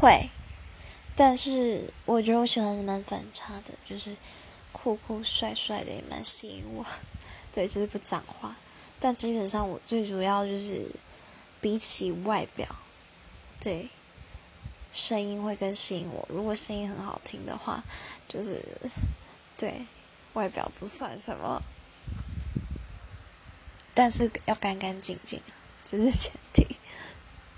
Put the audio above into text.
会，但是我觉得我喜欢的蛮反差的，就是酷酷帅帅的也蛮吸引我，对，就是不讲话，但基本上我最主要就是比起外表，对，声音会更吸引我，如果声音很好听的话，就是对，外表不算什么。但是要干干净净，这是前提。